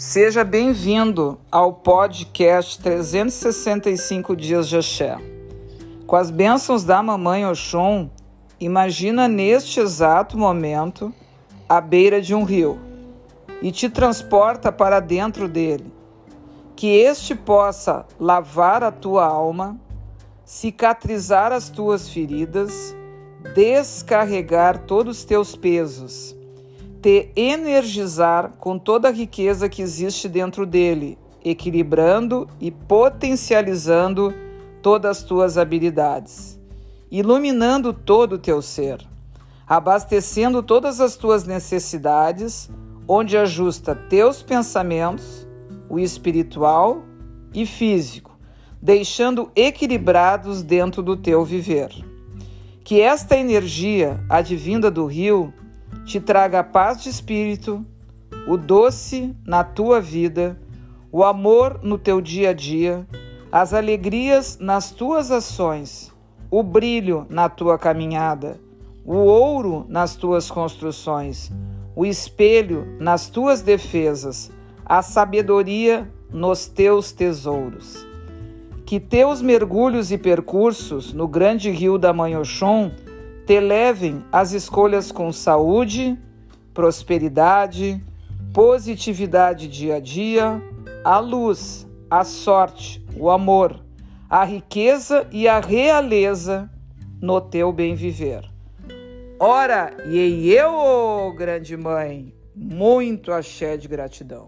Seja bem-vindo ao podcast 365 Dias de Axé. Com as bênçãos da Mamãe Oxum, imagina neste exato momento à beira de um rio e te transporta para dentro dele. Que este possa lavar a tua alma, cicatrizar as tuas feridas, descarregar todos os teus pesos te energizar com toda a riqueza que existe dentro dele, equilibrando e potencializando todas as tuas habilidades, iluminando todo o teu ser, abastecendo todas as tuas necessidades, onde ajusta teus pensamentos, o espiritual e físico, deixando equilibrados dentro do teu viver. Que esta energia advinda do rio te traga a paz de espírito, o doce na tua vida, o amor no teu dia a dia, as alegrias nas tuas ações, o brilho na tua caminhada, o ouro nas tuas construções, o espelho nas tuas defesas, a sabedoria nos teus tesouros. Que teus mergulhos e percursos no grande rio da Mãe Oxum te levem às escolhas com saúde, prosperidade, positividade dia a dia, a luz, a sorte, o amor, a riqueza e a realeza no teu bem viver. Ora, e eu, grande mãe, muito axé de gratidão.